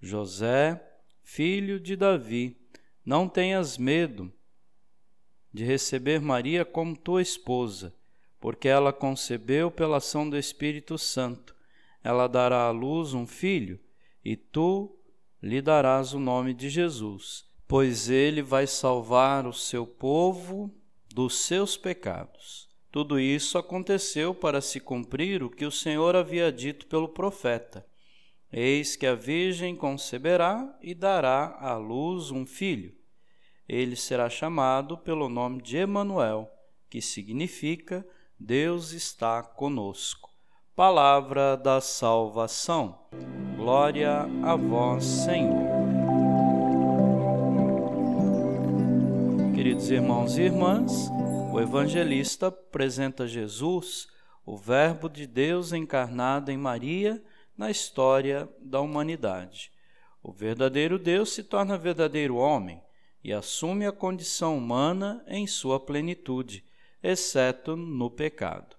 José, filho de Davi, não tenhas medo de receber Maria como tua esposa, porque ela concebeu pela ação do Espírito Santo. Ela dará à luz um filho, e tu lhe darás o nome de Jesus, pois ele vai salvar o seu povo dos seus pecados. Tudo isso aconteceu para se cumprir o que o Senhor havia dito pelo profeta. Eis que a Virgem conceberá e dará à luz um filho. Ele será chamado pelo nome de Emanuel, que significa Deus está conosco. Palavra da salvação. Glória a vós, Senhor. Queridos irmãos e irmãs, o evangelista apresenta Jesus, o Verbo de Deus encarnado em Maria, na história da humanidade. O verdadeiro Deus se torna verdadeiro homem e assume a condição humana em sua plenitude, exceto no pecado.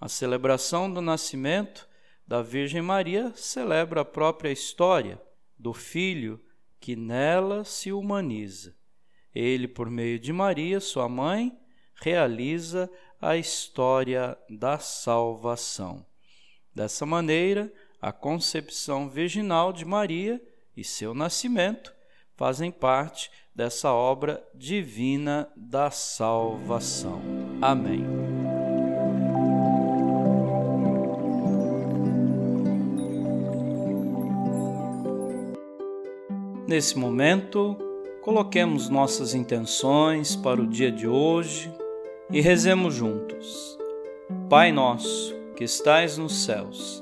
A celebração do nascimento da Virgem Maria celebra a própria história do Filho que nela se humaniza. Ele, por meio de Maria, sua mãe, realiza a história da salvação. Dessa maneira, a concepção virginal de Maria e seu nascimento fazem parte dessa obra divina da salvação. Amém. Nesse momento, coloquemos nossas intenções para o dia de hoje e rezemos juntos. Pai nosso, que estais nos céus,